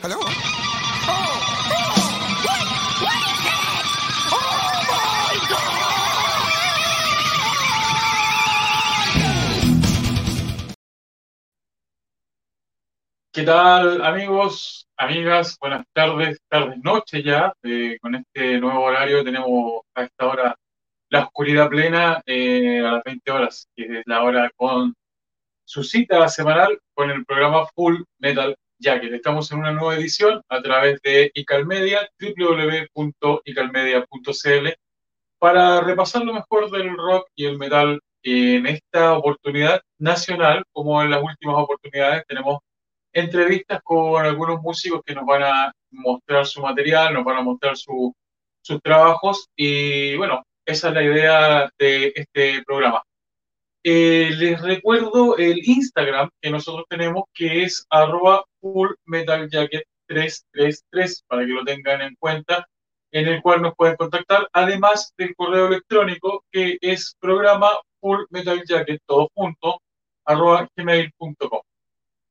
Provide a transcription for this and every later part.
Hello? Oh, oh? Oh ¿Qué tal amigos, amigas? Buenas tardes, tardes, noche ya. eh, con este nuevo horario tenemos a esta hora la oscuridad plena eh, a las 20 horas, que es la hora con su cita semanal con el programa Full Metal Jacket. Estamos en una nueva edición a través de Icalmedia, www.icalmedia.cl, para repasar lo mejor del rock y el metal en esta oportunidad nacional, como en las últimas oportunidades tenemos entrevistas con algunos músicos que nos van a mostrar su material, nos van a mostrar su- sus trabajos y bueno, esa es la idea de este programa. Eh, les recuerdo el Instagram que nosotros tenemos que es arroba fullmetaljacket333 para que lo tengan en cuenta, en el cual nos pueden contactar, además del correo electrónico que es programa fullmetaljacket, gmail.com.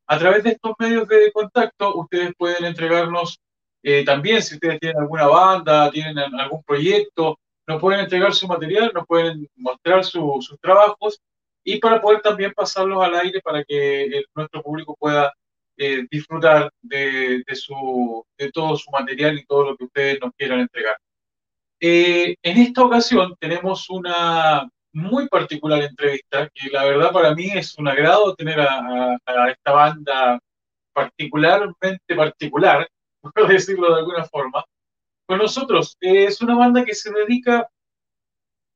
A través de estos medios de contacto, ustedes pueden entregarnos eh, también, si ustedes tienen alguna banda, tienen al- algún proyecto, nos pueden entregar su material, nos pueden mostrar su- sus trabajos y para poder también pasarlos al aire para que el- nuestro público pueda eh, disfrutar de, de su, de todo su material y todo lo que ustedes nos quieran entregar. Eh, en esta ocasión tenemos una muy particular entrevista que la verdad para mí es un agrado tener a, a- a esta banda particularmente particular, por decirlo de alguna forma, con nosotros. Eh, es una banda que se dedica,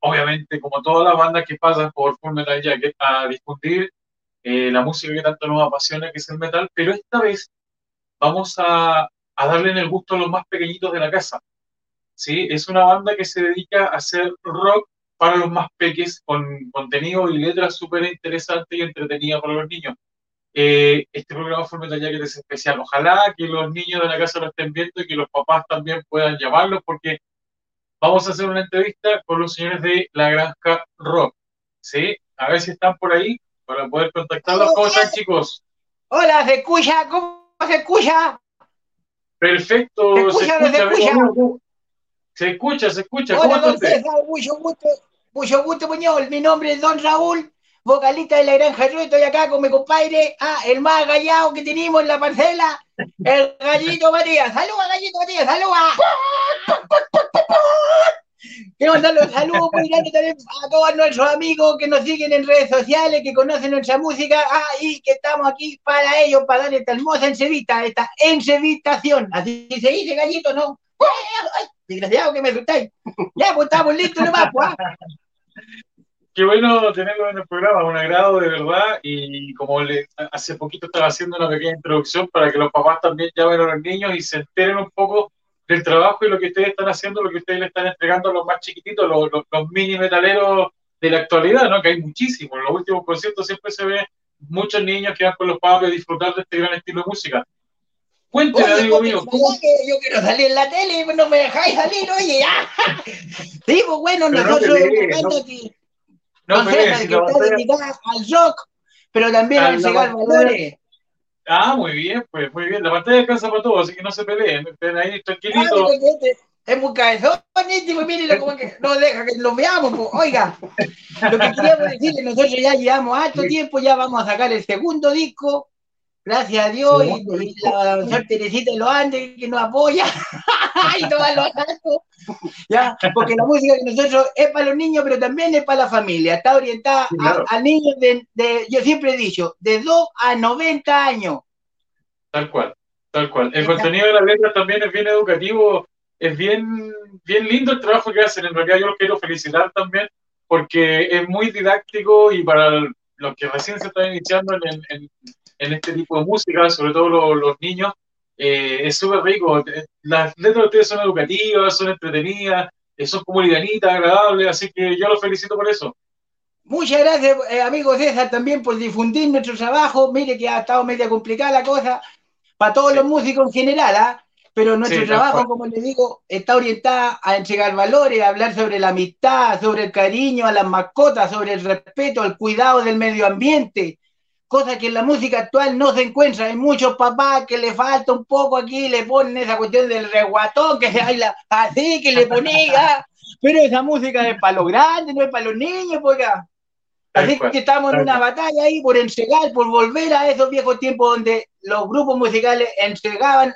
obviamente, como todas las bandas que pasan por Full Metal Jacket, a difundir eh, la música que tanto nos apasiona, que es el metal, pero esta vez vamos a, darle el gusto a los más pequeñitos de la casa. ¿sí? Es una banda que se dedica a hacer rock para los más peques, con contenido y letras súper interesantes y entretenidas para los niños. Eh, este programa Full Metal Jacket es especial. Ojalá que los niños de la casa lo estén viendo y que los papás también puedan llamarlos, porque vamos a hacer una entrevista con los señores de La Granja Rock. ¿sí? A ver si están por ahí para poder contactarlos. ¿Cómo están, chicos? Hola, ¿se escucha? ¿Cómo se escucha? Perfecto. ¿Se escucha o no se escucha? Se escucha, se escucha. ¿Cómo Hola, está don? César, mucho gusto, mucho gusto, Muñoz. Mi nombre es Don Raúl, vocalista de la Granja Rock. Estoy acá con mi compadre, ah, el más gallado que tenemos en la parcela, el gallito Matías. Saluda, gallito Matías, saluda. Quiero mandarle un saludo muy grande también a todos nuestros amigos que nos siguen en redes sociales, que conocen nuestra música, ah, y que estamos aquí para ellos, para dar esta hermosa entrevista, esta entrevistación. Así se dice, gallito, ¿no? Ay, desgraciado que me asustáis. Ya, pues estamos listos nomás, pues. Qué bueno tenerlo en el programa, un agrado de verdad. Y como le, hace poquito estaba haciendo una pequeña introducción para que los papás también llamen a los niños y se enteren un poco del trabajo y lo que ustedes están haciendo, lo que ustedes le están entregando a los más chiquititos, los, los- los mini metaleros de la actualidad, ¿no? Que hay muchísimos. En los últimos conciertos siempre se ve muchos niños que van con los papás a disfrutar de este gran estilo de música. Cuénteme, Oye, amigo mío, la ¿cómo- verdad que yo quiero salir en la tele y no me dejáis salir, oye, ya. Sí, pues bueno, Pero no nosotros no- que, no si que al rock, pero también A al llegar valores. Ah, muy bien, pues muy bien. La pantalla alcanza para todos, así que no se peleen. Estén ahí Ah, tranquilitos. porque este Es muy cabezón, y pues mírelo como que no deja que lo veamos. pues. Oiga, lo que queríamos decirle, nosotros ya llevamos harto tiempo, ya vamos a sacar el segundo disco, gracias a Dios, y, y la doctora Teresita de los Andes que nos apoya, y todos los asaltos, ya, porque la música de nosotros es para los niños, pero también es para la familia, está orientada Sí, claro. a, a niños de, de- yo siempre he dicho, de 2 a 90 años. Tal cual, tal cual. El contenido de las letras también es bien educativo, es bien, bien lindo el trabajo que hacen. En realidad yo los quiero felicitar también porque es muy didáctico y para los que recién se están iniciando en, en- en este tipo de música, sobre todo los, los niños, eh, es súper rico. Las letras de ustedes son educativas, son entretenidas, eh, son como livianitas, agradables, así que yo los felicito por eso. Muchas gracias, eh, amigo César, también por difundir nuestro trabajo. Mire que ha estado media complicada la cosa para todos Sí. los músicos en general, ¿ah? pero nuestro Sí, trabajo, como les digo, está orientada a entregar valores, a hablar sobre la amistad, sobre el cariño a las mascotas, sobre el respeto, el cuidado del medio ambiente, cosa que en la música actual no se encuentra. Hay muchos papás que le falta un poco aquí, le ponen esa cuestión del reguatón, que hay la, así que le ponía, pero esa música es para los grandes, no es para los niños, pues acá. Así que estamos en una batalla ahí por entregar, por volver a esos viejos tiempos donde los grupos musicales entregaban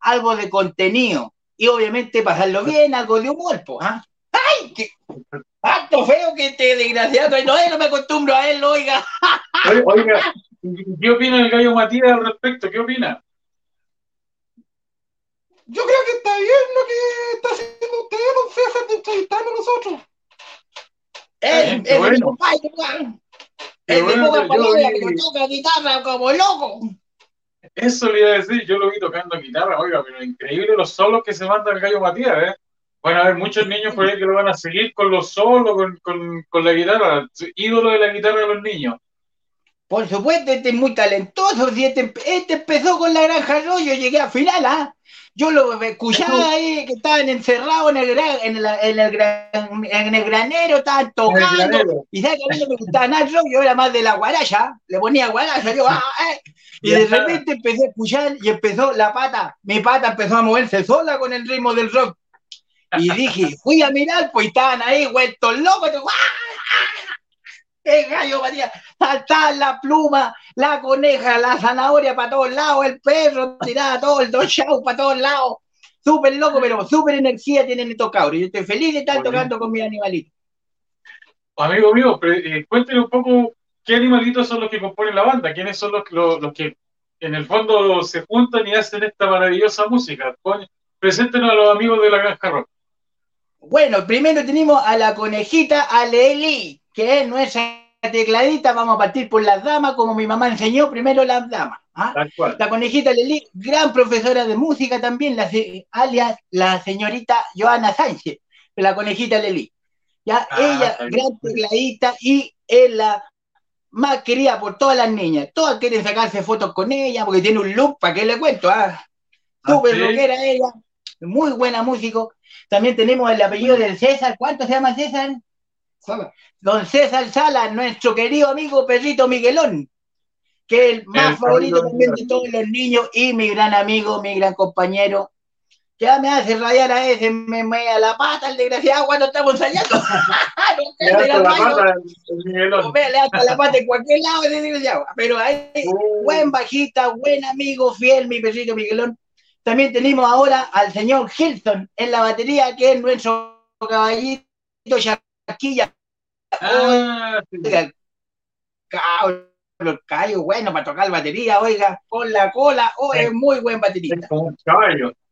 algo de contenido y obviamente pasarlo bien, algo de humor, pues, ¿ah? ¡Ay! ¡Qué acto feo que te desgraciado! No, no me acostumbro a él, oiga. Oiga, ¿qué opina el gallo Matías al respecto? ¿Qué opina? Yo creo que está bien lo que está haciendo usted, don César, de entrevistarnos a nosotros. Es, es mi compadre, weón. Es poca palabra, pero toca guitarra como loco. Eso le iba a decir, yo lo vi tocando guitarra, oiga, pero increíble los solos que se manda el gallo Matías, ¿eh? Bueno, a ver, muchos niños por ahí que lo van a seguir con los solos, con, con, con la guitarra, ídolo de la guitarra de los niños. Por supuesto, este es muy talentoso. Si este, este empezó con la granja yo llegué a final, ¿ah? Yo lo escuchaba ahí, que estaban encerrados en el, gran, en, el, en, el, gran, en el granero, estaban tocando. Y sabes que a mí no me gustaba nada yo era más de la guaracha, le ponía guaracha, yo, ah, eh. Y de repente empecé a escuchar y empezó la pata, mi pata empezó a moverse sola con el ritmo del rock. Y dije, fui a mirar, pues estaban ahí, vueltos locos, el gallo Matías, saltar la pluma, la coneja, la zanahoria para todos lados, el perro tiraba todo, el show para todos lados. Súper loco, pero súper energía tienen estos cabros. Yo estoy feliz de estar tocando con mi animalito. Amigo mío, eh, cuénteme un poco qué animalitos son los que componen la banda, quiénes son los, los, los que en el fondo se juntan y hacen esta maravillosa música. Preséntenos a los amigos de la Granja Rock. Bueno, primero tenemos a la conejita, a Leli, que es nuestra tecladita. Vamos a partir por las damas, como mi mamá enseñó, primero las damas. ¿ah? La conejita Leli, gran profesora de música también, la, alias la señorita Joana Sánchez, la conejita Leli. Ya, ah, ella, gran tecladita y es la más querida por todas las niñas. Todas quieren sacarse fotos con ella porque tiene un look, ¿para qué le cuento? Ah? Súper ¿Ah, rockera ella, muy buena músico. También tenemos el apellido del César. ¿Cuánto se llama César? Don César Sala, nuestro querido amigo Perrito Miguelón, que es el más favorito también de todos los niños y mi gran amigo, mi gran compañero. Ya me hace rayar a ese, me a la pata el desgraciado cuando estamos ensayando. le la pata, el le la pata en cualquier lado ese desgraciado. Pero hay uh. buen bajista, buen amigo, fiel, mi perrito Miguelón. También tenemos ahora al señor Hilton en la batería, que es nuestro caballito Charquilla. Ah, bueno, para tocar batería, oiga, con la cola, oh, es muy buen baterista.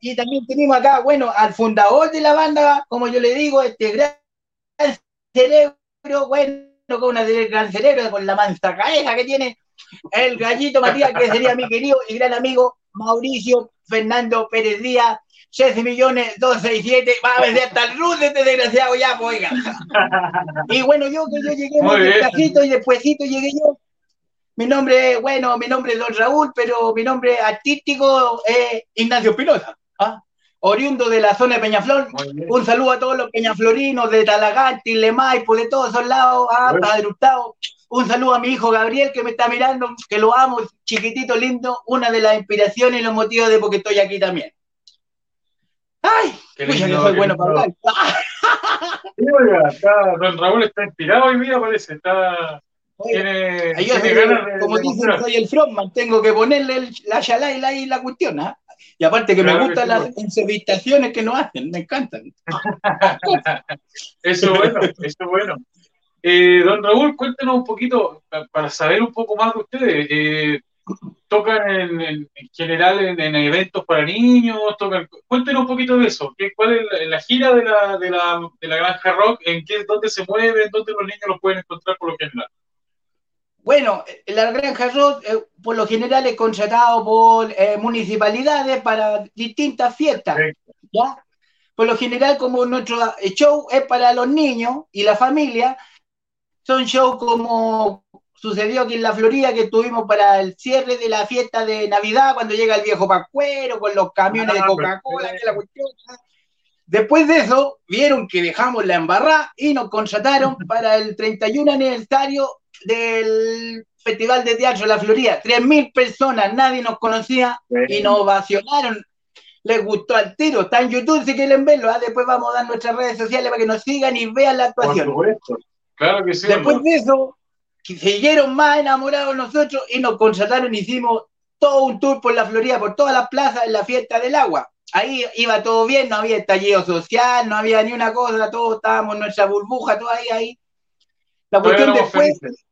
Y también tenemos acá, bueno, al fundador de la banda, como yo le digo, este gran cerebro, bueno, con una gran cerebro, con la mansa cabeza que tiene, el gallito Matías, que sería mi querido y gran amigo Mauricio Fernando Pérez Díaz, 6 millones 267, va a vender hasta el RUT este desgraciado ya, pues, oiga. Y bueno, yo que yo llegué muy despacito y despuésito llegué yo. Mi nombre, bueno, mi nombre es Don Raúl, pero mi nombre artístico es Ignacio Pinoza, ¿ah? oriundo de la zona de Peñaflor. Un saludo a todos los peñaflorinos de Talagante, Lemaipo, de todos esos lados, ¿ah? Padre Hurtado. Un saludo a mi hijo Gabriel que me está mirando, que lo amo, chiquitito, lindo, una de las inspiraciones y los motivos de por qué estoy aquí también. ¡Ay! Qué lindo, que soy bueno para hablar. Sí, oiga, está, don Raúl está inspirado hoy día, parece. Está, tiene, ganas de, como dicen, soy el frontman, tengo que ponerle el, la yalaila y la cuestión. ¿eh? Y aparte que claro me gustan que las entrevistaciones que nos hacen, me encantan. eso es bueno, eso es bueno. Eh, don Raúl, cuéntenos un poquito, para saber un poco más de ustedes. Eh, ¿Tocan en, en, general en, en, eventos para niños? Tocan, cuéntenos un poquito de eso. ¿Qué, ¿Cuál es la, gira de la, de, la, de la Granja Rock? ¿En qué, dónde se mueven? ¿Dónde los niños los pueden encontrar por lo general? Bueno, la Granja Rock eh, por lo general es contratado por eh, municipalidades para distintas fiestas. ¿ya? Por lo general, como nuestro show es para los niños y la familia, son shows como sucedió aquí en la Florida, que tuvimos para el cierre de la fiesta de Navidad, cuando llega el viejo Pascuero con los camiones de ah, Coca-Cola, la cuestión. Después de eso, vieron que dejamos la embarrada y nos contrataron para el 31 aniversario del Festival de Teatro La Florida. 3.000 personas, nadie nos conocía y nos ovacionaron. Les gustó al tiro. Está en YouTube si quieren verlo. ¿ah? Después vamos a dar nuestras redes sociales para que nos sigan y vean la Por actuación. supuesto. Claro que sí. Después de eso, que siguieron más enamorados nosotros y nos contrataron, hicimos todo un tour por la Florida, por todas las plazas en la fiesta del agua. Ahí iba todo bien, no había estallido social, no había ni una cosa, todos estábamos en nuestra burbuja, todo ahí, ahí. La cuestión después, felices.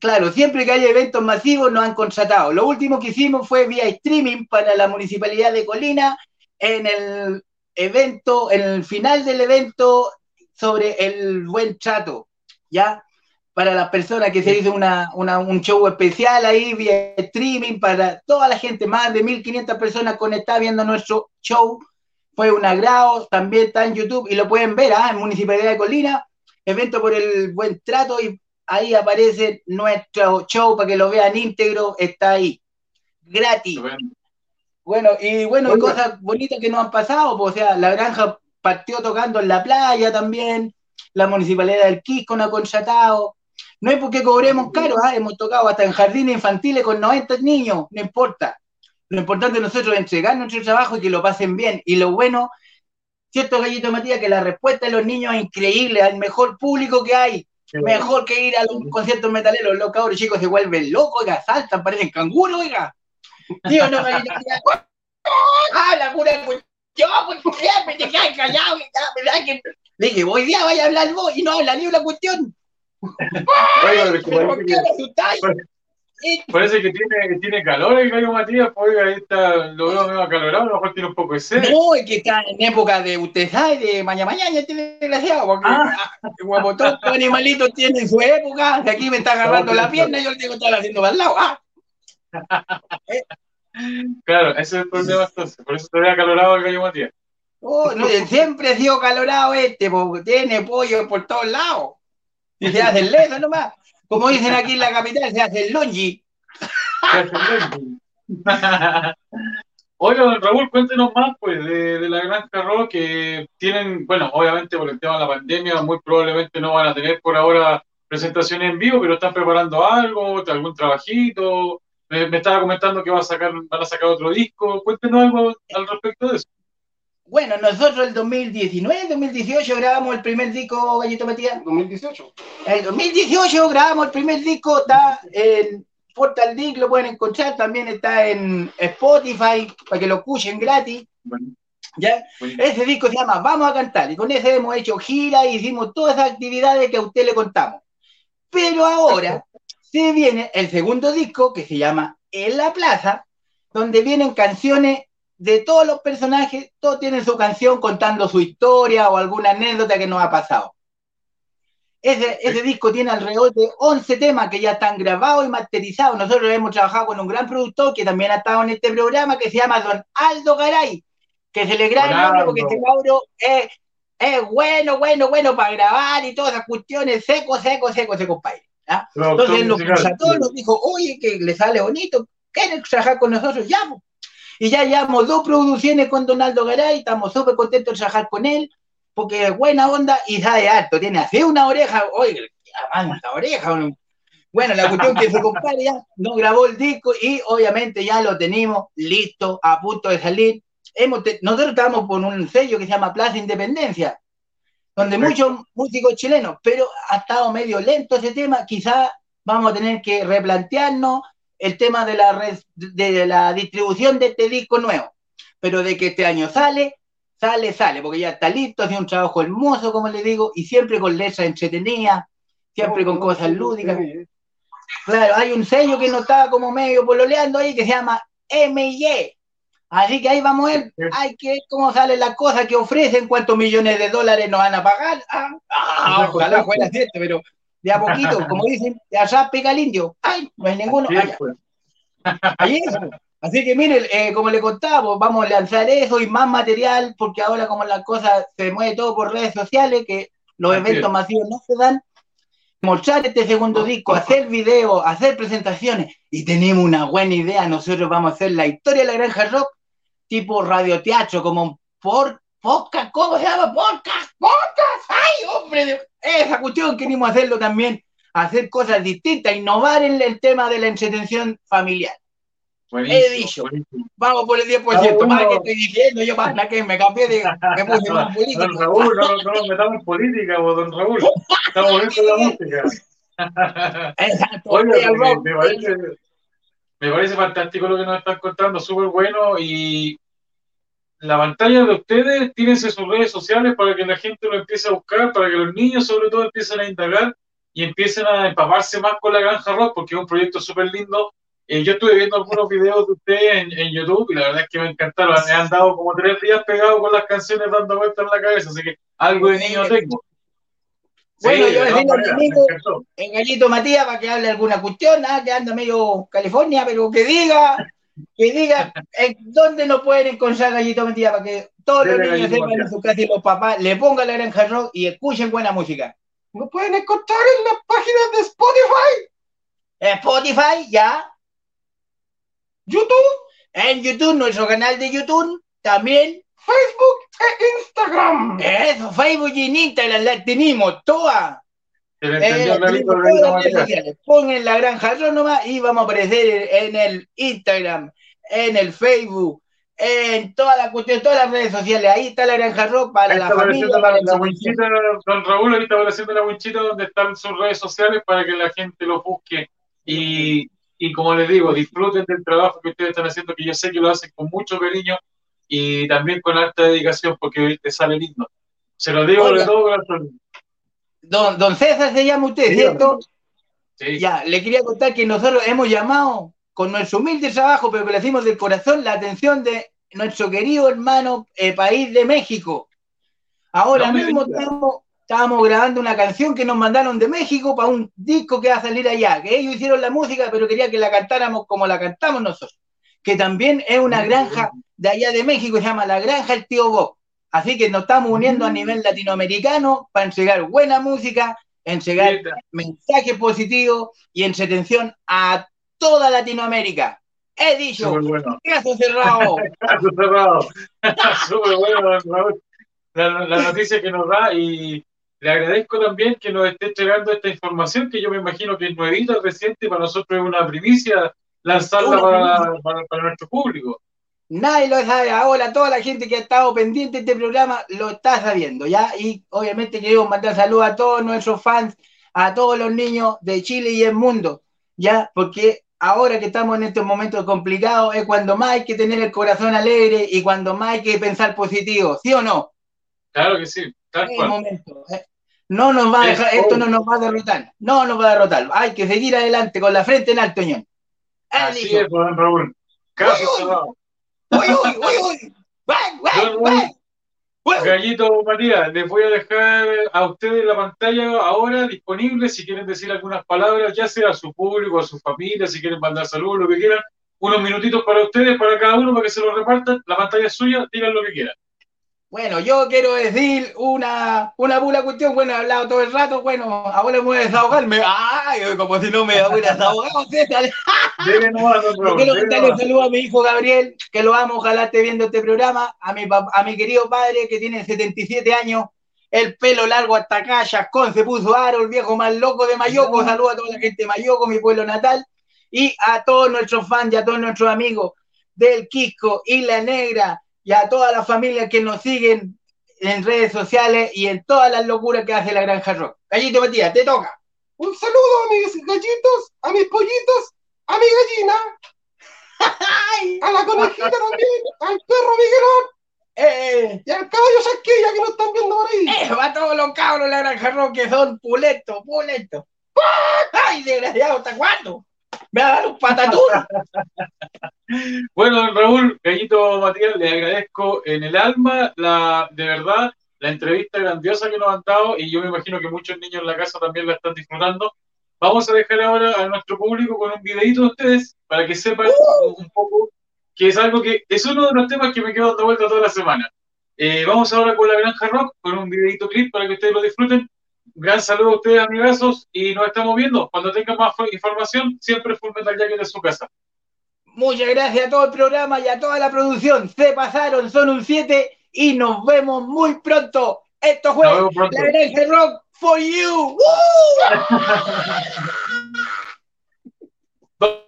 claro, siempre que hay eventos masivos nos han contratado. Lo último que hicimos fue vía streaming para la Municipalidad de Colina en el evento, en el final del evento sobre el buen trato, ¿ya? Para las personas que se hizo una, una- un show especial ahí vía streaming para toda la gente, más de 1500 personas conectadas viendo nuestro show. Fue un agrado, también está en YouTube y lo pueden ver ¿ah? en Municipalidad de Colina, evento por el buen trato y ahí aparece nuestro show para que lo vean íntegro, está ahí, gratis. Bueno, y bueno, y Oiga. cosas bonitas que nos han pasado, pues, o sea, la granja partió tocando en la playa también, la municipalidad del Quisco nos ha contratado. No es porque cobremos caro, ¿ah? hemos tocado hasta en jardines infantiles con 90 niños, no importa. Lo importante es nosotros entregar nuestro trabajo y que lo pasen bien. Y lo bueno, cierto, Gallito Matías, que la respuesta de los niños es increíble, al mejor público que hay. Mejor que ir a los conciertos metaleros, los cabros chicos se vuelven locos, oiga, saltan, parecen canguros, oiga. Digo, no, Gallito Matías, habla pura cuestión, pues siempre te quedas callado, ¿verdad que? Le dije, hoy día vaya a hablar vos y no habla ni una cuestión. Oiga, pero es que ¿Pero parece que-? Eh, Parece tiene, tiene calor el gallo Matías, pues ahí está, lo veo medio acalorado, a lo mejor tiene un poco de sed. No, es que está en época de, usted sabe, de mañana mañana, este desgraciado, porque Ah. los animalitos tienen su época, de aquí me está agarrando No, la pierna y yo le tengo que estar haciendo para el lado. Ah, Claro, ese es el problema entonces, por eso te ve acalorado el gallo Matías. Oh, siempre ha sido calorado este, porque tiene pollo por todos lados. Y se hace el leso nomás. Como dicen aquí en la capital, se hace el longi. Oiga, don Raúl, cuéntenos más pues de, la Granja Rock que tienen, bueno, obviamente por el tema de la pandemia, muy probablemente no van a tener por ahora presentaciones en vivo, pero están preparando algo, algún trabajito. Me, me estaba comentando que va a sacar, van a sacar otro disco. Cuéntenos algo al respecto de eso. Bueno, nosotros el 2019, 2018 grabamos el primer disco, Gallito Matías. 2018. En el 2018 grabamos el primer disco, está en Portal Disc, lo pueden encontrar, también está en Spotify, para que lo escuchen gratis, Bueno, ¿ya? bueno. Ese disco se llama Vamos a Cantar, y con ese hemos hecho gira y hicimos todas esas actividades que a usted le contamos. Pero ahora se viene el segundo disco, que se llama En la Plaza, donde vienen canciones de todos los personajes, todos tienen su canción contando su historia o alguna anécdota que nos ha pasado. Ese, ese disco tiene alrededor de 11 temas que ya están grabados y masterizados. Nosotros hemos trabajado con un gran productor que también ha estado en este programa que se llama Don Aldo Garay, que se le graba el nombre porque este cabro es, es bueno, bueno, bueno para grabar y todas esas cuestiones, seco, seco, seco, seco, compadre. ¿ah? Entonces él nos contrató, sí. nos dijo, oye, que le sale bonito, ¿quieren trabajar con nosotros? Ya, po. Y ya llevamos dos producciones con Donaldo Garay, estamos súper contentos de trabajar con él, porque es buena onda y sabe harto, tiene así una oreja, oye, la oreja. Bueno, la cuestión que su compadre ya nos grabó el disco y obviamente ya lo tenemos listo, a punto de salir. Hemos nosotros estamos con un sello que se llama Plaza Independencia, donde muchos músicos chilenos, pero ha estado medio lento ese tema, quizás vamos a tener que replantearnos el tema de la, res- de la distribución de este disco nuevo, pero de que este año sale, sale, sale, porque ya está listo, hace un trabajo hermoso, como le digo, y siempre con letras entretenidas, siempre con cosas lúdicas. Claro, hay un sello que no estaba como medio pololeando ahí que se llama M&Y. Así que ahí vamos a ver, hay que ver cómo salen las cosas que ofrecen, cuántos millones de dólares nos van a pagar. Ah, ah, ojalá fuera cierto, pero de a poquito, como dicen, de allá pica el indio. Ay, no hay ninguno. Sí, allá. pues. Ahí es. Así que miren, eh, como le contaba, pues, vamos a lanzar eso y más material, porque ahora como las cosas se mueve todo por redes sociales, que los Así eventos es. masivos no se dan, mostrar este segundo disco, hacer videos, hacer presentaciones, y tenemos una buena idea, nosotros vamos a hacer la historia de la granja rock, tipo radioteatro, como por podcast, ¿cómo se llama? Podcast, podcast, ay, hombre, de- esa cuestión queremos hacerlo también, hacer cosas distintas, innovar en el tema de la entretención familiar. Buenísimo, He dicho. buenísimo. Vamos por el 10%, Ah, bueno. más que estoy diciendo, yo más que me cambié de, me puse más político. Don Raúl, no, no nos metamos en política, vos, don Raúl. Estamos dentro de la música. Exacto, Oiga, voy al me, rock. me parece, me parece fantástico lo que nos están contando, súper bueno. Y la pantalla de ustedes, tírense sus redes sociales para que la gente lo empiece a buscar, para que los niños, sobre todo, empiecen a indagar y empiecen a empaparse más con la Granja Rock, porque es un proyecto súper lindo. Eh, yo estuve viendo algunos videos de ustedes en, en YouTube y la verdad es que me encantaron. Me han dado como tres días pegados con las canciones dando vueltas en la cabeza, así que algo de niño tengo. Bueno, yo amigo, encantó. el gallito Matías para que hable alguna cuestión, ah, que anda medio California, pero que diga, que diga en dónde nos pueden encontrar gallito Matías para que todos los niños sepan en su casa y los papás le pongan la granja rock y escuchen buena música. Lo pueden encontrar en las páginas de Spotify, Spotify, ya, YouTube, en YouTube, nuestro canal de YouTube, también, Facebook e Instagram. eso, Facebook y en Instagram las tenemos todas. Pongan la granja rock nomás y vamos a aparecer en el Instagram, en el Facebook, en todas las cuestiones, todas las redes sociales. Ahí está la granja rock para Ahí la familia. para la, la winchita, don Raúl, ahí está apareciendo la winchita donde están sus redes sociales para que la gente lo busque. Y, y como les digo, disfruten del trabajo que ustedes están haciendo, que yo sé que lo hacen con mucho cariño y también con alta dedicación, porque te sale lindo. Se lo digo Oiga. de todo corazón. Don, don César se llama usted, Sí, ¿cierto? Sí. Ya, le quería contar que nosotros hemos llamado con nuestro humilde trabajo, pero que le hacemos del corazón, la atención de nuestro querido hermano eh, país de México. Ahora No mismo estamos, estábamos grabando una canción que nos mandaron de México para un disco que va a salir allá, que ellos hicieron la música, pero quería que la cantáramos como la cantamos nosotros, que también es una granja de allá de México, se llama La Granja El Tío Bob. Así que nos estamos uniendo a nivel latinoamericano para entregar buena música, entregar mensaje positivo y entretención a toda Latinoamérica. He dicho, bueno. caso cerrado. Caso cerrado. Súper bueno, Raúl. La, la noticia que nos da y le agradezco también que nos esté entregando esta información que yo me imagino que es nuevita, reciente, para nosotros es una primicia lanzarla Una para, para, para nuestro público. Nadie lo sabe. Ahora toda la gente que ha estado pendiente de este programa lo está sabiendo, ¿ya? Y obviamente queremos mandar saludos a todos nuestros fans, a todos los niños de Chile y el mundo, ¿ya? Porque ahora que estamos en estos momentos complicados es cuando más hay que tener el corazón alegre y cuando más hay que pensar positivo, ¿sí o no? Claro que sí, tal cual. momento. ¿eh? No nos va a dejar, Es esto no nos va a derrotar. No nos va a derrotar. Hay que seguir adelante con la frente en alto, ñón. Así es, Raúl. Uy. cerrado. Gallito Matías, les voy a dejar a ustedes la pantalla ahora disponible si quieren decir algunas palabras, ya sea a su público, a su familia, si quieren mandar saludos, lo que quieran. Unos minutitos para ustedes, para cada uno, para que se lo repartan. La pantalla es suya, digan lo que quieran. Bueno, yo quiero decir una, una pura cuestión. Bueno, he hablado todo el rato. Bueno, ahora me voy a desahogarme. ¡Ay! Como si no me hubiera desahogado, César. Quiero mandarle un saludo a mi hijo Gabriel, que lo amo, ojalá esté viendo este programa, a mi, a mi querido padre que tiene 77 años, el pelo largo hasta acá, Chascón se puso aro, el viejo más loco de Mayoco, saludo a toda la gente de Mayoco, mi pueblo natal, y a todos nuestros fans y a todos nuestros amigos del Quisco, Isla Negra, y a todas las familias que nos siguen en redes sociales y en todas las locuras que hace la Granja Rock. Gallito Matías, te toca. Un saludo a mis gallitos, a mis pollitos, a mi gallina, a la conejita también, al perro Miguelón ¡Eh! y al caballo Saquilla que nos están viendo por ahí. Eh, va todos los cabros de la granja rock que son pulentos, pulentos. ¡Ay, desgraciado! ¿Hasta cuándo? Me va a dar un patatún. Bueno, Raúl, Gallito Matías, le agradezco en el alma, la, de verdad, la entrevista grandiosa que nos han dado y yo me imagino que muchos niños en la casa también la están disfrutando. Vamos a dejar ahora a nuestro público con un videito de ustedes para que sepan un poco que es algo que es uno de los temas que me quedo dando vuelta toda la semana. Eh, vamos ahora con la Granja Rock, con un videito clip para que ustedes lo disfruten. Gran saludo a ustedes, amigazos, y nos estamos viendo. Cuando tengan más información, siempre Full Metal Jacket de su casa. Muchas gracias a todo el programa y a toda la producción. Se pasaron, son un 7 y nos vemos muy pronto. Esto fue la Granja Rock for you. ¡Woo!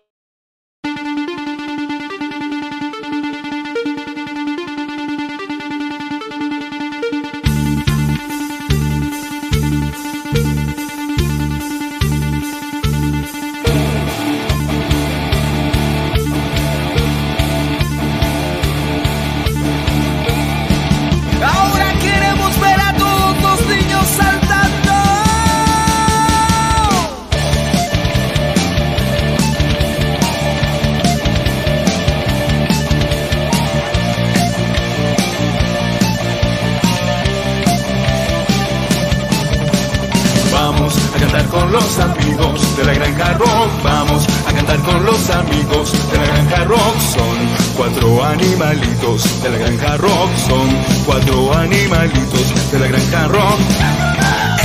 amigos de la granja rock. Vamos a cantar con los amigos de la granja rock. Son cuatro animalitos de la granja rock. Son cuatro animalitos de la granja rock.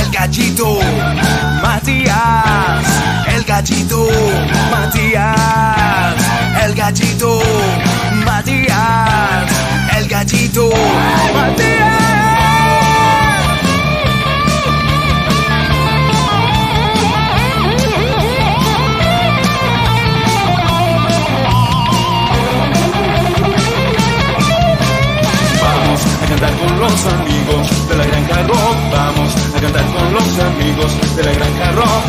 El gallito, Matías. El gallito, Matías. El gallito, Matías. El gallito, Matías. Cantar con los amigos de la granja rock. Vamos a cantar con los amigos de la granja rock.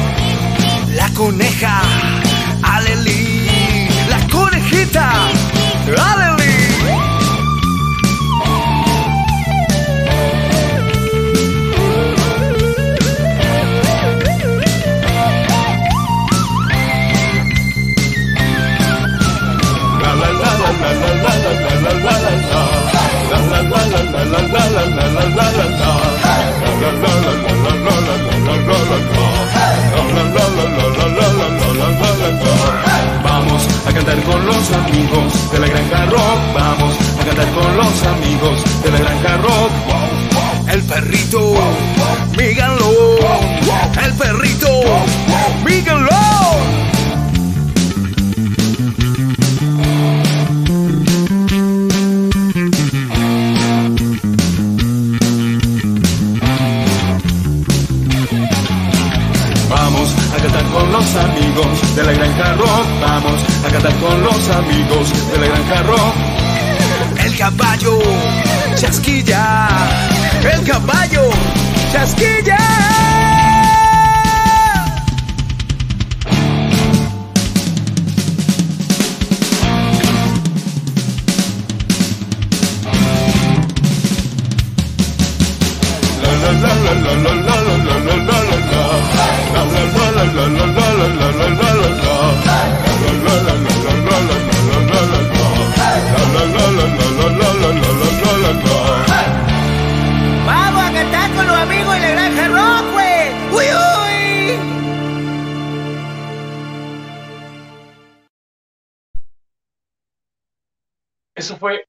La coneja,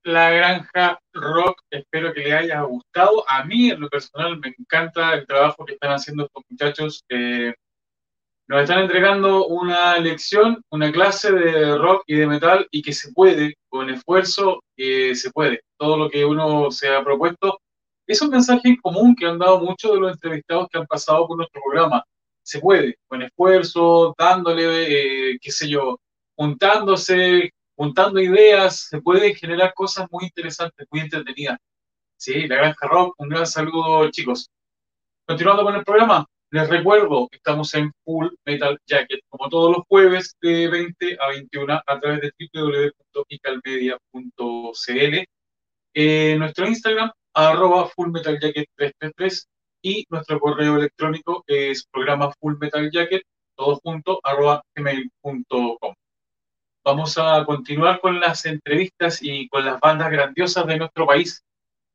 La Granja Rock. Espero que les haya gustado. A mí, en lo personal, me encanta el trabajo que están haciendo estos muchachos. Eh, nos están entregando una lección, una clase de rock y de metal y que se puede, con esfuerzo, eh, se puede. Todo lo que uno se ha propuesto es un mensaje en común que han dado muchos de los entrevistados que han pasado por nuestro programa. Se puede, con esfuerzo, dándole, eh, qué sé yo, juntándose, juntando ideas, se pueden generar cosas muy interesantes, muy entretenidas. Sí, la Granja Rock, un gran saludo, chicos. Continuando con el programa, les recuerdo que estamos en Full Metal Jacket, como todos los jueves de 20 a 21 a través de www.icalmedia.cl. Eh, nuestro Instagram, arroba Full Metal Jacket 333 y nuestro correo electrónico es programa Full Metal Jacket, todo junto, arroba gmail.com. Vamos a continuar con las entrevistas y con las bandas grandiosas de nuestro país.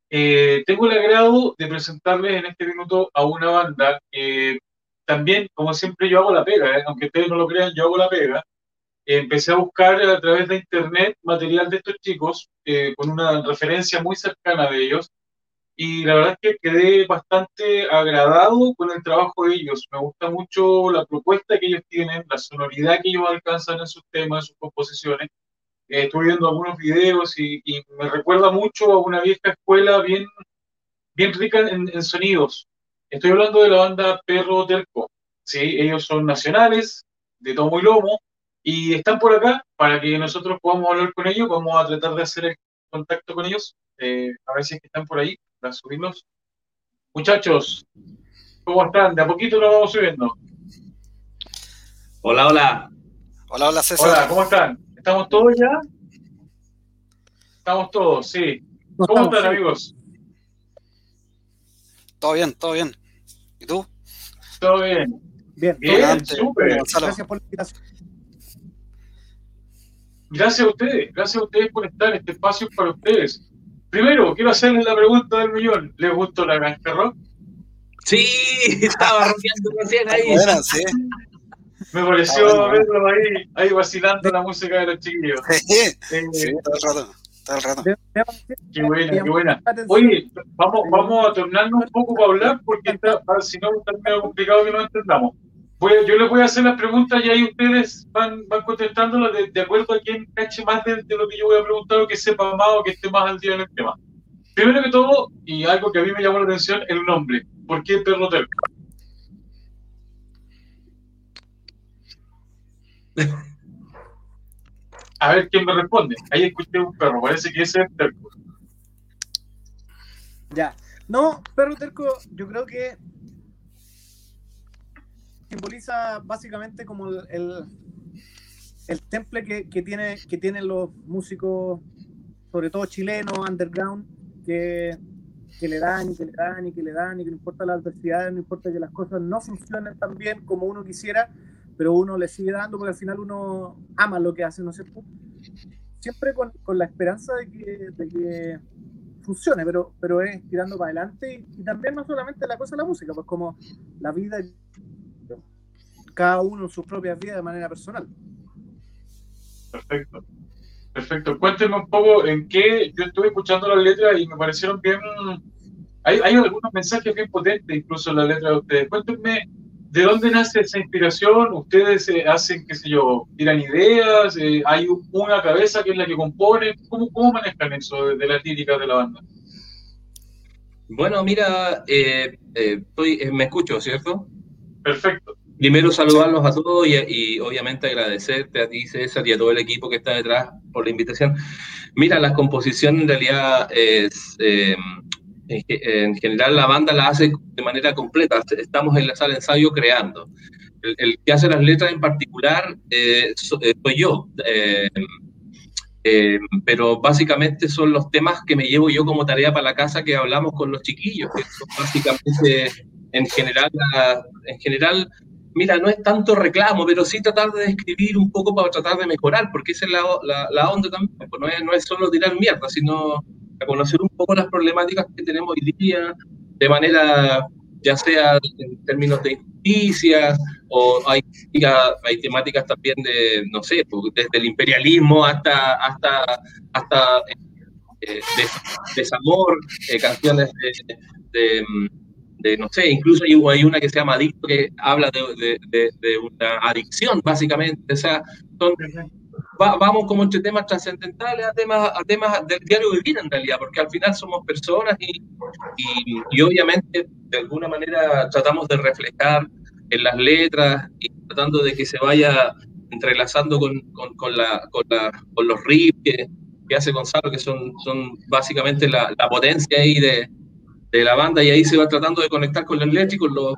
Eh, tengo el agrado de presentarles en este minuto a una banda que también, como siempre, yo hago la pega, ¿eh? aunque ustedes no lo crean, yo hago la pega. Eh, empecé a buscar a través de internet material de estos chicos eh, con una referencia muy cercana de ellos y la verdad es que quedé bastante agradado con el trabajo de ellos. Me gusta mucho la propuesta que ellos tienen, la sonoridad que ellos alcanzan en sus temas, en sus composiciones. Eh, estuve viendo algunos videos y, me recuerda mucho a una vieja escuela bien, bien rica en, en sonidos. Estoy hablando de la banda Perro Terco. Sí, ellos son nacionales, de tomo y lomo, y están por acá para que nosotros podamos hablar con ellos. Vamos a tratar de hacer el contacto con ellos, eh, a ver si es que están por ahí para subirlos. Muchachos, ¿cómo están? De a poquito lo vamos subiendo. Hola, hola. Hola, hola César. Hola, ¿cómo están? ¿Estamos todos ya? Estamos todos, sí. ¿Cómo están, amigos? Todo bien, todo bien. ¿Y tú? Todo bien. Bien, Bien, súper. Gracias por la invitación. Gracias a ustedes, gracias a ustedes por estar. Este espacio es para ustedes. Primero, quiero hacerles la pregunta del millón. ¿Les gustó la granja rock? Sí, estaba rodeando recién ahí. Buenas, sí. Me pareció Ah, bueno, verlo ahí, ahí vacilando la música de los chiquillos. Eh, Sí, todo el rato. Todo el rato. Qué buena, qué buena. Oye, vamos, vamos a tornarnos un poco para hablar porque está, si no está medio complicado que no entendamos. Voy a- yo les voy a hacer las preguntas y ahí ustedes van, van contestándolas de, acuerdo a quien cache más de, de lo que yo voy a preguntar o que sepa más o que esté más al día en el tema. Primero que todo, y algo que a mí me llamó la atención, el nombre. ¿Por qué Perro Terco? A ver quién me responde. Ahí escuché un perro, parece que ese es Terco. Ya. No, perro terco, yo creo que simboliza básicamente como el, el, el temple que, que tiene, que tienen los músicos, sobre todo chilenos, underground, que, que le dan y que le dan y que le dan y que no importa las adversidades, no importa que las cosas no funcionen tan bien como uno quisiera, pero uno le sigue dando porque al final uno ama lo que hace, ¿no es cierto? Siempre con, con la esperanza de que, de que funcione, pero, pero es tirando para adelante y, y también no solamente la cosa de la música, pues como la vida, cada uno en sus propias vidas de manera personal. Perfecto. Perfecto. Cuéntenme un poco en qué yo estuve escuchando las letras y me parecieron bien. Hay, hay algunos mensajes bien potentes, incluso en la letra de ustedes. Cuéntenme de dónde nace esa inspiración. Ustedes eh, hacen, qué sé yo, tiran ideas, eh, hay una cabeza que es la que compone. ¿Cómo, cómo manejan eso de, de las líricas de la banda? Bueno, mira, eh, eh, estoy, eh, me escucho, ¿cierto? Perfecto. Primero saludarlos a todos y, y obviamente agradecerte a ti, César, y a todo el equipo que está detrás por la invitación. Mira, la composición en realidad es, eh, en, ge- en general la banda la hace de manera completa. Estamos en la sala de ensayo creando. El, el que hace las letras en particular eh, eh, soy yo. eh, eh, pero básicamente son los temas que me llevo yo como tarea para la casa que hablamos con los chiquillos, que son básicamente en general, en general, mira, no es tanto reclamo, pero sí tratar de describir un poco para tratar de mejorar, porque esa es la, la, la onda también, pues no es, no es solo tirar mierda, sino conocer un poco las problemáticas que tenemos hoy día de manera, ya sea en términos de injusticia, o hay, hay temáticas también de, no sé, pues, desde el imperialismo hasta, hasta, hasta eh, des- desamor, eh, canciones de, de, de, no sé, incluso hay, una que se llama Adicto que habla de, de, de, de una adicción, básicamente. O sea, son, va- vamos como entre temas trascendentales a temas, a temas del diario vivir en realidad, porque al final somos personas y, y, y obviamente de alguna manera tratamos de reflejar en las letras y tratando de que se vaya entrelazando con, con, con, la, con, la, con los riffs que, que hace Gonzalo, que son, son básicamente la, la potencia ahí de, de la banda, y ahí se va tratando de conectar con las letras y con los,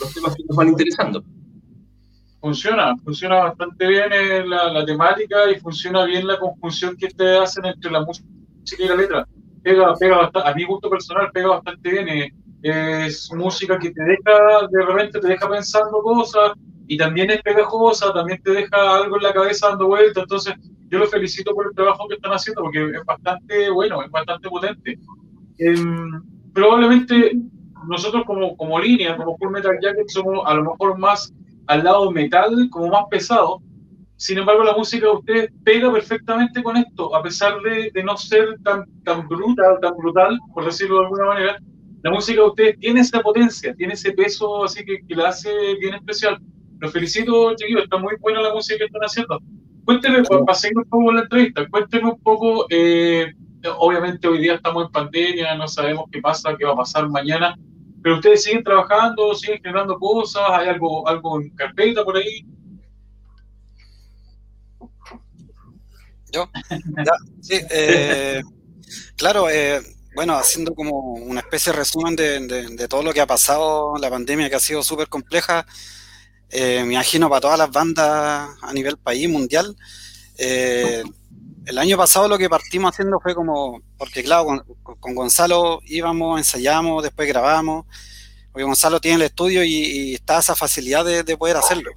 los temas que nos van interesando. Funciona, funciona bastante bien eh, la, la temática y funciona bien la conjunción que ustedes hacen entre la música y la letra. Pega, pega bastante, a mi gusto personal pega bastante bien. eh, es música que te deja, de repente te deja pensando cosas y también es pegajosa, también te deja algo en la cabeza dando vueltas. Entonces, yo los felicito por el trabajo que están haciendo porque es bastante bueno, es bastante potente. Em, probablemente nosotros como, como línea, como Full Metal Jacket, somos a lo mejor más al lado metal, como más pesado. Sin embargo, la música de ustedes pega perfectamente con esto, a pesar de, de no ser tan, tan brutal, tan brutal, por decirlo de alguna manera. La música de ustedes tiene esa potencia, tiene ese peso, así que, que la hace bien especial. Los felicito, chiquillos, está muy buena la música que están haciendo. Cuéntenme, para, para seguir un poco la entrevista, cuéntenme un poco, eh, obviamente hoy día estamos en pandemia, no sabemos qué pasa, qué va a pasar mañana, pero ustedes siguen trabajando, siguen generando cosas, hay algo, algo en carpeta por ahí. Yo, ya, sí, eh, claro, eh, bueno, haciendo como una especie de resumen de, de- de todo lo que ha pasado, la pandemia que ha sido súper compleja, eh, me imagino para todas las bandas a nivel país, mundial. eh, el año pasado lo que partimos haciendo fue como, porque claro, con, Gonzalo íbamos, ensayamos, después grabamos, porque Gonzalo tiene el estudio y, está esa facilidad de, de poder hacerlo.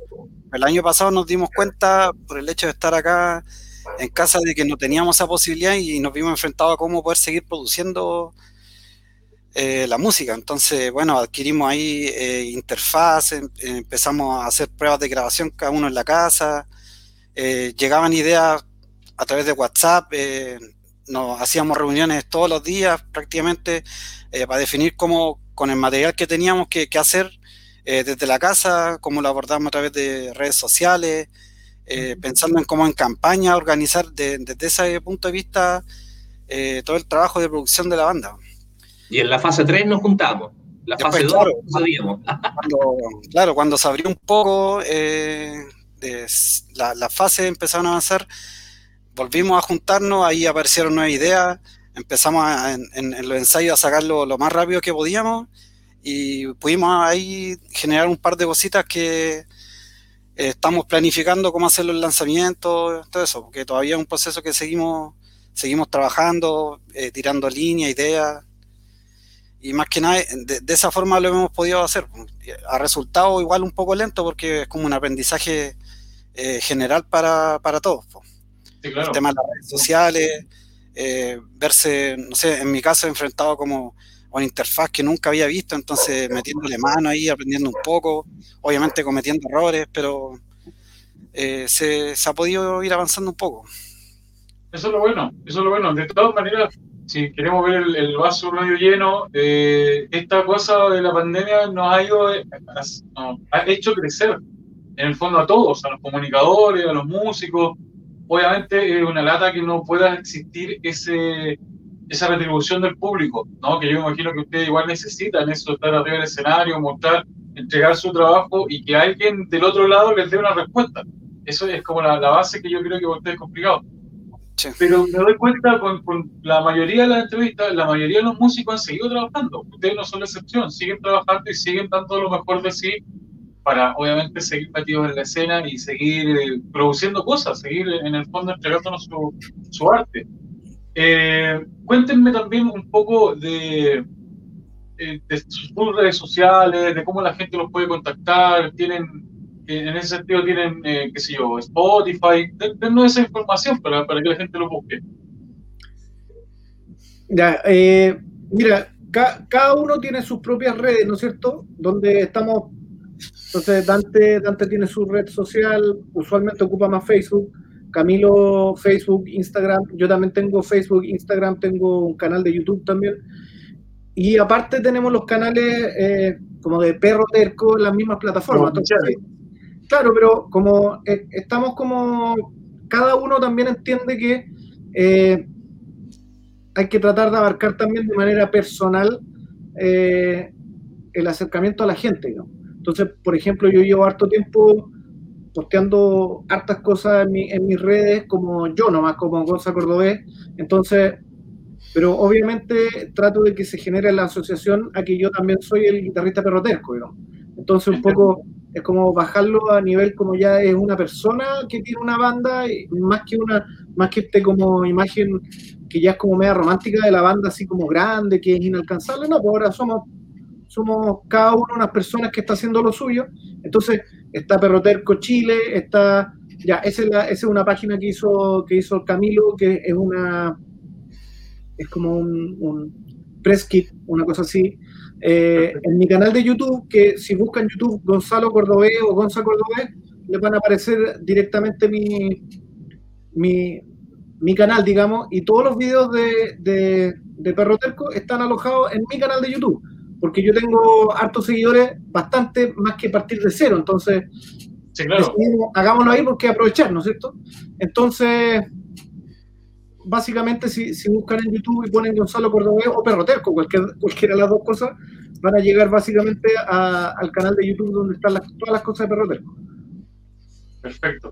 El año pasado nos dimos cuenta, por el hecho de estar acá en casa, de que no teníamos esa posibilidad y nos vimos enfrentados a cómo poder seguir produciendo eh, la música. Entonces, bueno, adquirimos ahí eh, interfaz, em- empezamos a hacer pruebas de grabación cada uno en la casa, eh, llegaban ideas a través de WhatsApp, eh, nos hacíamos reuniones todos los días prácticamente eh, para definir cómo, con el material que teníamos que, que hacer eh, desde la casa, cómo lo abordamos a través de redes sociales, eh, pensando en cómo en campaña organizar de- desde ese punto de vista eh, todo el trabajo de producción de la banda. Y en la fase 3 nos juntamos. La Después, fase 2 claro. sabíamos. Cuando, claro, cuando se abrió un poco eh, de s- la, la fase empezaron a avanzar, volvimos a juntarnos, ahí aparecieron nuevas ideas, empezamos en, los ensayos a sacarlo lo más rápido que podíamos y pudimos ahí generar un par de cositas que eh, estamos planificando cómo hacer los lanzamientos, todo eso, porque todavía es un proceso que seguimos, seguimos trabajando, eh, tirando líneas, ideas y más que nada de, esa forma lo hemos podido hacer. Ha resultado igual un poco lento porque es como un aprendizaje eh, general para, para todos. Sí, claro. El tema de las redes sociales, eh, verse, no sé, en mi caso enfrentado como a una interfaz que nunca había visto, entonces metiéndole mano ahí, aprendiendo un poco, obviamente cometiendo errores, pero eh, se, se ha podido ir avanzando un poco. Eso es lo bueno, eso es lo bueno. De todas maneras, si queremos ver el, el vaso medio lleno, eh, esta cosa de la pandemia nos ha ido, nos ha hecho crecer, en el fondo a todos, a los comunicadores, a los músicos. Obviamente es una lata que no pueda existir ese, esa retribución del público, ¿no? Que yo me imagino que ustedes igual necesitan eso, estar arriba del escenario, mostrar, entregar su trabajo y que alguien del otro lado les dé una respuesta. Eso es como la, la base que yo creo que para ustedes es complicado. Sí. Pero me doy cuenta con, con la mayoría de las entrevistas, la mayoría de los músicos han seguido trabajando. Ustedes no son la excepción, siguen trabajando y siguen dando lo mejor de sí para, obviamente, seguir metidos en la escena y seguir eh, produciendo cosas, seguir en el fondo entregándonos su, su arte. Eh, cuéntenme también un poco de, eh, sus redes sociales, de cómo la gente los puede contactar, tienen eh, en ese sentido tienen, eh, qué sé yo, Spotify, Den- dennos esa información para, para que la gente lo busque. Ya, eh, mira, ca- cada uno tiene sus propias redes, ¿no es cierto? Donde estamos. Entonces, Dante, Dante tiene su red social, usualmente ocupa más Facebook. Camilo, Facebook, Instagram. Yo también tengo Facebook, Instagram, tengo un canal de YouTube también. Y aparte tenemos los canales eh, como de perro terco en las mismas plataformas. Entonces, claro, pero como eh, estamos como. Cada uno también entiende que. eh, hay que tratar de abarcar también de manera personal el acercamiento a la gente. ¿no? Entonces, por ejemplo, yo llevo harto tiempo posteando hartas cosas en, mi- en mis redes, como yo nomás, como Gonza Cordobés. Entonces, pero obviamente trato de que se genere la asociación a que yo también soy el guitarrista perrotesco. ¿no? Entonces, un poco es como bajarlo a nivel como ya es una persona que tiene una banda, más que una, más que este como imagen que ya es como media romántica de la banda, así como grande, que es inalcanzable, no, pues ahora somos, somos cada uno unas personas que está haciendo lo suyo. Entonces, está Perroterco Chile, está, ya, esa es, la- esa es una página que hizo, que hizo Camilo, que es una, es como un, un press kit, una cosa así. Eh, en mi canal de YouTube, que si buscan YouTube Gonzalo Cordobés o Gonza Cordobés, les van a aparecer directamente mi, mi, mi canal, digamos, y todos los videos de, de, de Perro Terco están alojados en mi canal de YouTube, porque yo tengo hartos seguidores, bastante más que partir de cero, entonces Sí, claro. decidimos, hagámoslo ahí porque aprovechar, ¿no es cierto? Entonces, básicamente si, si buscan en YouTube y ponen Gonzalo Cordobés o Perro Terco, cualquier, cualquiera de las dos cosas, van a llegar básicamente a- al canal de YouTube donde están las- todas las cosas de Perro Terco. Perfecto.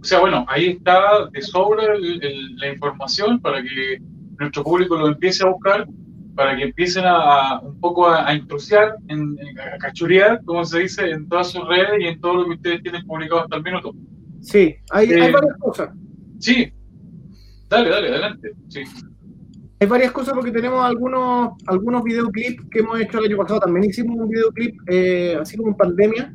O sea, bueno, ahí está de sobra el- el- la información para que nuestro público lo empiece a buscar, para que empiecen a, a- un poco a, a intrusiar, en, a cachurear, como se dice, en todas sus redes y en todo lo que ustedes tienen publicado hasta el minuto. Sí, hay, hay Eh, varias cosas. Sí, dale, dale, adelante. Sí. Hay varias cosas porque tenemos algunos, algunos videoclips que hemos hecho el año pasado. También hicimos un videoclip eh, así como en pandemia.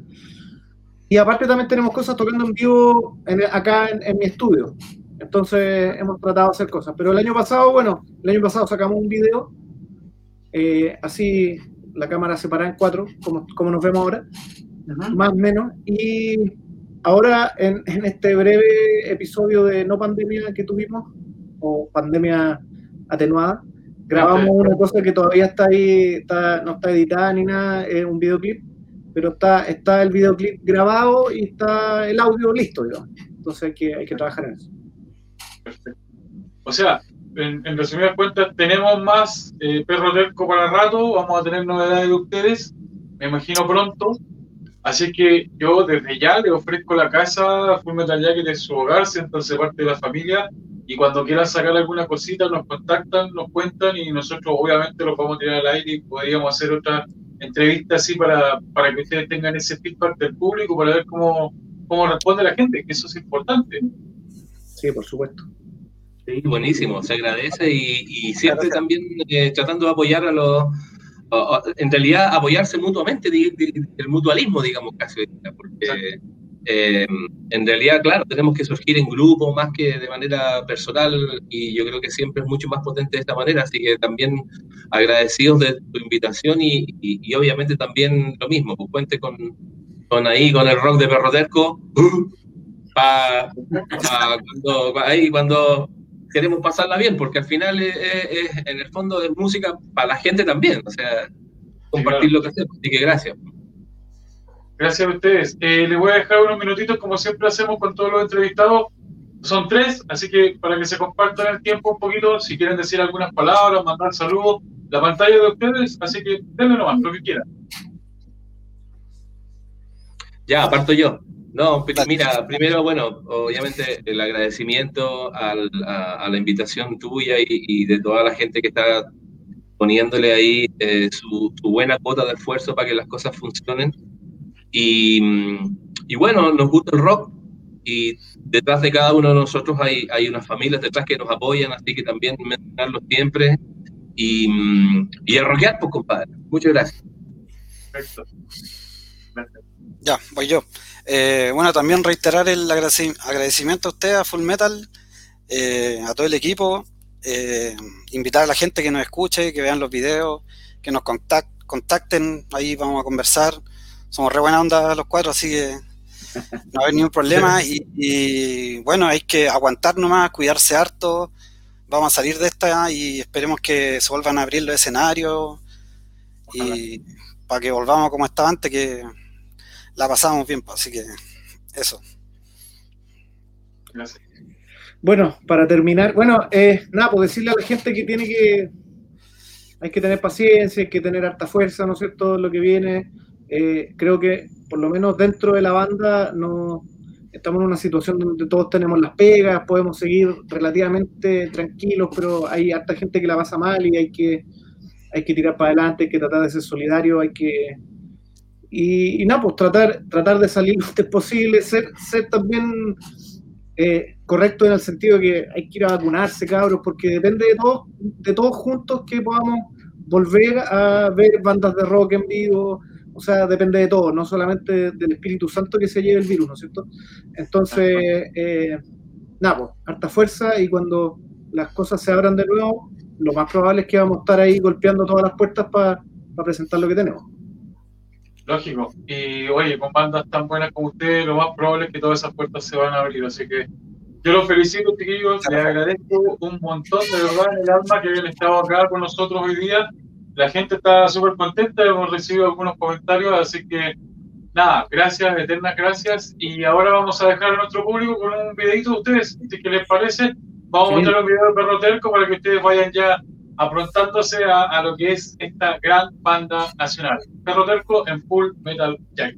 Y aparte también tenemos cosas tocando en vivo en- acá en, en mi estudio. Entonces hemos tratado de hacer cosas. Pero el año pasado, bueno, el año pasado sacamos un video. Eh, así la cámara separada en cuatro, como, como nos vemos ahora, más o menos. Y ahora en, en este breve episodio de no pandemia que tuvimos, o pandemia atenuada, grabamos una cosa que todavía está ahí, está- no está editada ni nada, es un videoclip, pero está, está el videoclip grabado y está el audio listo, digamos. Entonces hay que, hay que trabajar en eso. Perfecto. O sea, en, en resumidas cuentas, tenemos más eh, perro terco para rato, vamos a tener novedades de ustedes, me imagino pronto. Así que yo desde ya le ofrezco la casa Full Metal Jacket de su hogar, siéntanse parte de la familia y cuando quieran sacar alguna cosita nos contactan, nos cuentan y nosotros obviamente los vamos a tirar al aire y podríamos hacer otra entrevista así para, para que ustedes tengan ese feedback del público, para ver cómo, cómo responde la gente, que eso es importante. Sí, por supuesto. Sí, buenísimo, se agradece y, y siempre también eh, tratando de apoyar a los, o- o- en realidad apoyarse mutuamente, di- di- el mutualismo, digamos, casi, porque eh, en realidad, claro, tenemos que surgir en grupo más que de manera personal y yo creo que siempre es mucho más potente de esta manera, así que también agradecidos de tu invitación y, y- y obviamente también lo mismo, pues cuente con, con ahí, con el rock de Perroterco, para cuando, pa' ahí cuando queremos pasarla bien, porque al final es, es- es- en el fondo es música para la gente también, o sea, compartir lo que hacemos, así que gracias. Gracias a ustedes. Eh, les voy a dejar unos minutitos, como siempre hacemos con todos los entrevistados. Son tres, así que para que se compartan el tiempo un poquito, si quieren decir algunas palabras, mandar saludos, la pantalla de ustedes, así que denle nomás, lo que quieran. Ya, parto yo. No, mira, primero, bueno, obviamente el agradecimiento al- a, a la invitación tuya y, y de toda la gente que está poniéndole ahí eh, su, su buena cuota de esfuerzo para que las cosas funcionen. Y, y bueno, nos gusta el rock y detrás de cada uno de nosotros hay, hay unas familias detrás que nos apoyan, así que también mencionarlos siempre. Y, y a rockear, pues, compadre. Muchas gracias. Perfecto. Ya, voy yo. Eh, bueno, también reiterar el agradeci- agradecimiento a usted, a Full Metal, eh, a todo el equipo, eh, invitar a la gente que nos escuche, que vean los videos, que nos contac- contacten, ahí vamos a conversar. Somos re buena onda los cuatro, así que no haber ningún problema. Y, y, bueno, hay que aguantar nomás, cuidarse harto. Vamos a salir de esta y esperemos que se vuelvan a abrir los escenarios y para que volvamos como estaba antes, que la pasamos bien, pues, así que eso. Gracias. Bueno, para terminar, bueno, eh, nada, pues decirle a la gente que tiene que, hay que tener paciencia, hay que tener harta fuerza, ¿no es cierto? Todo lo que viene. Eh, creo que, por lo menos dentro de la banda, no estamos en una situación donde todos tenemos las pegas, podemos seguir relativamente tranquilos, pero hay harta gente que la pasa mal y hay que, hay que tirar para adelante, hay que tratar de ser solidario, hay que... Y, y nada, pues tratar, tratar de salir lo antes posible, ser, ser también eh, correcto en el sentido de que hay que ir a vacunarse, cabros, porque depende de todos, de todos juntos que podamos volver a ver bandas de rock en vivo, o sea, depende de todo, no solamente del Espíritu Santo que se lleve el virus, ¿no es cierto? Entonces, eh, nada, pues, harta fuerza y cuando las cosas se abran de nuevo, lo más probable es que vamos a estar ahí golpeando todas las puertas para presentar lo que tenemos. Lógico. Y oye, con bandas tan buenas como ustedes, lo más probable es que todas esas puertas se van a abrir. Así que yo los felicito, chiquillos. Les agradezco un montón, de verdad, en el alma que hayan estado acá con nosotros hoy día. La gente está súper contenta. Hemos recibido algunos comentarios. Así que nada, gracias, eternas gracias. Y ahora vamos a dejar a nuestro público con un videito de ustedes. Que les parece, vamos a Sí. mostrar un video de Perro Terco para que ustedes vayan ya aprontándose a, a lo que es esta gran banda nacional. Perro Terco en Full Metal Jacket.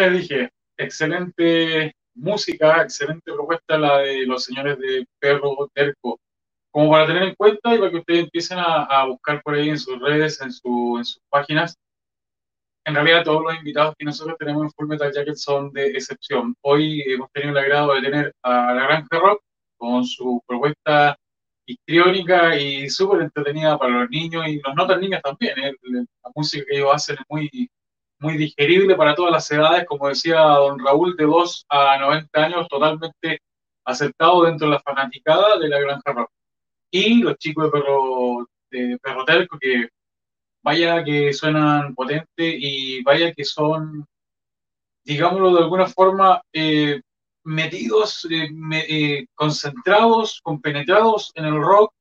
¿Qué les dije? Excelente música, excelente propuesta la de los señores de Perro Terco. Como para tener en cuenta y para que ustedes empiecen a, a buscar por ahí en sus redes, en, su, en sus páginas. En realidad todos los invitados que nosotros tenemos en Full Metal Jacket son de excepción. Hoy hemos tenido el agrado de tener a la Granja Rock con su propuesta histriónica y súper entretenida para los niños y los no tan niños también. ¿eh? La música que ellos hacen es muy, muy digerible para todas las edades, como decía don Raúl, de 2 a 90 años, totalmente aceptado dentro de la fanaticada de la Granja Rock. Y los chicos de Perro, de Perro Terco, que vaya que suenan potente y vaya que son, digámoslo de alguna forma, eh, metidos, eh, me- eh, concentrados, compenetrados en el rock.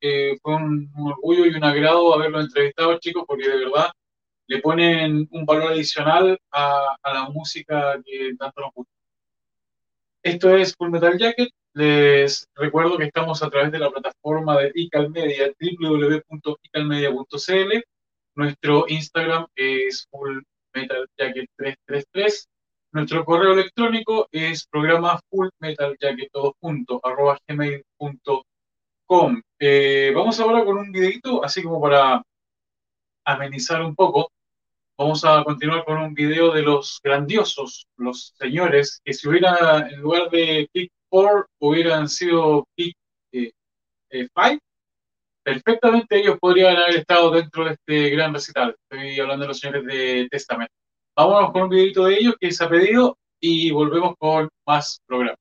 Fue un, un orgullo y un agrado haberlos entrevistado, chicos, porque de verdad le ponen un valor adicional a, a la música que tanto nos gusta. Esto es Full Metal Jacket. Les recuerdo que estamos a través de la plataforma de ICAL Media, www.icalmedia.cl. Nuestro Instagram es Full Metal Jacket 333. Nuestro correo electrónico es programa Full Metal Jacket todo junto, arroba gmail.com. Eh, vamos ahora con un videito, así como para amenizar un poco. Vamos a continuar con un video de los grandiosos, los señores, que si hubiera, en lugar de Pick 4, hubieran sido Pick 5, perfectamente ellos podrían haber estado dentro de este gran recital. Estoy hablando de los señores de Testament. Vámonos con un videito de ellos que se ha pedido y volvemos con más programa.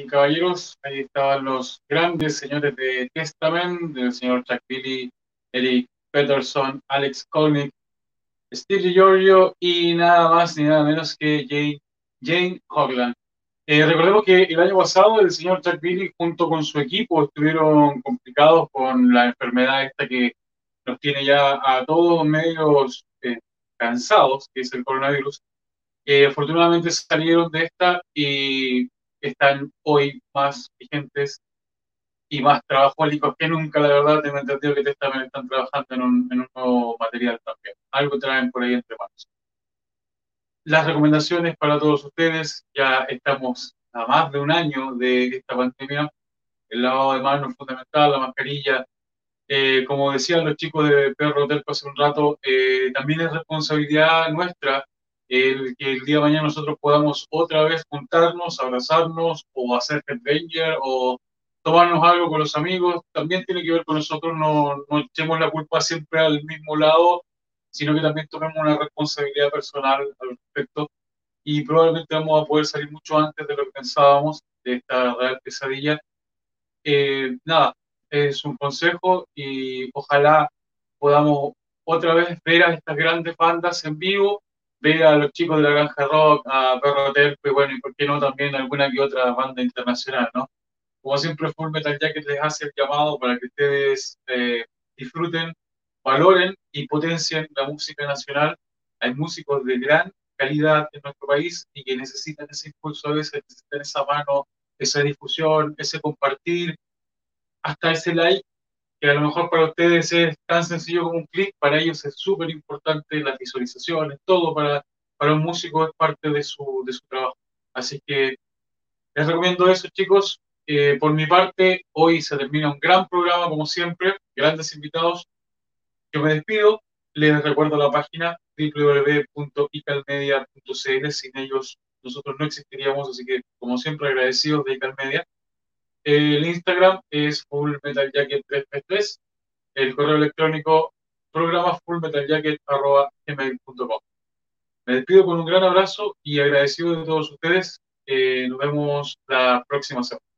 Y caballeros, ahí estaban los grandes señores de Testament, del señor Chuck Billy, Eric Peterson, Alex Kolnick, Steve Giorgio y nada más ni nada menos que Jane, Jane Hogland. Eh, recordemos que el año pasado el señor Chuck Billy junto con su equipo estuvieron complicados con la enfermedad esta que nos tiene ya a todos medios eh, cansados, que es el coronavirus. Eh, afortunadamente salieron de esta y están hoy más vigentes y más trabajólicos que nunca, la verdad, tengo entendido que también están trabajando en un, en un nuevo material también. Algo traen por ahí entre manos. Las recomendaciones para todos ustedes, ya estamos a más de un año de esta pandemia, el lavado de manos fundamental, la mascarilla, eh, como decían los chicos de Perro Telco hace un rato, eh, también es responsabilidad nuestra el que el día de mañana nosotros podamos otra vez juntarnos, abrazarnos o hacer Ranger o tomarnos algo con los amigos, también tiene que ver con nosotros, no, no echemos la culpa siempre al mismo lado, sino que también tomemos una responsabilidad personal al respecto. Y probablemente vamos a poder salir mucho antes de lo que pensábamos de esta real pesadilla. Eh, nada, es un consejo y ojalá podamos otra vez ver a estas grandes bandas en vivo ver a los chicos de la Granja Rock, a Perro Terpe, y bueno, y por qué no también alguna que otra banda internacional, ¿no? Como siempre, Full Metal Jacket les hace el llamado para que ustedes eh, disfruten, valoren y potencien la música nacional. Hay músicos de gran calidad en nuestro país y que necesitan ese impulso a veces, necesitan esa mano, esa difusión, ese compartir, hasta ese like que a lo mejor para ustedes es tan sencillo como un clic, para ellos es súper importante las visualizaciones, todo para, para un músico es parte de su, de su trabajo. Así que les recomiendo eso, chicos. Eh, por mi parte, hoy se termina un gran programa, como siempre, grandes invitados. Yo me despido, les recuerdo la página www.icalmedia.cl. Sin ellos, nosotros no existiríamos, así que, como siempre, agradecidos de Icalmedia. El Instagram es Full Metal Jacket 333. El correo electrónico programa fullmetaljacket.gmail.com. Me despido con un gran abrazo y agradecido de todos ustedes. Eh, nos vemos la próxima semana.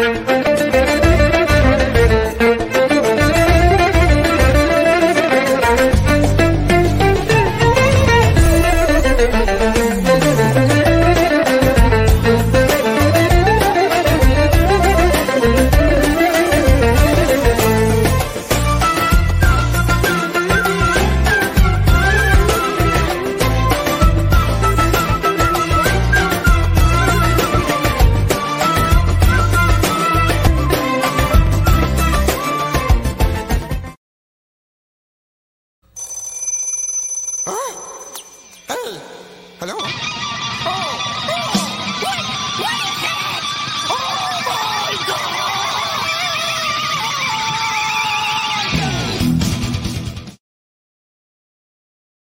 Hello?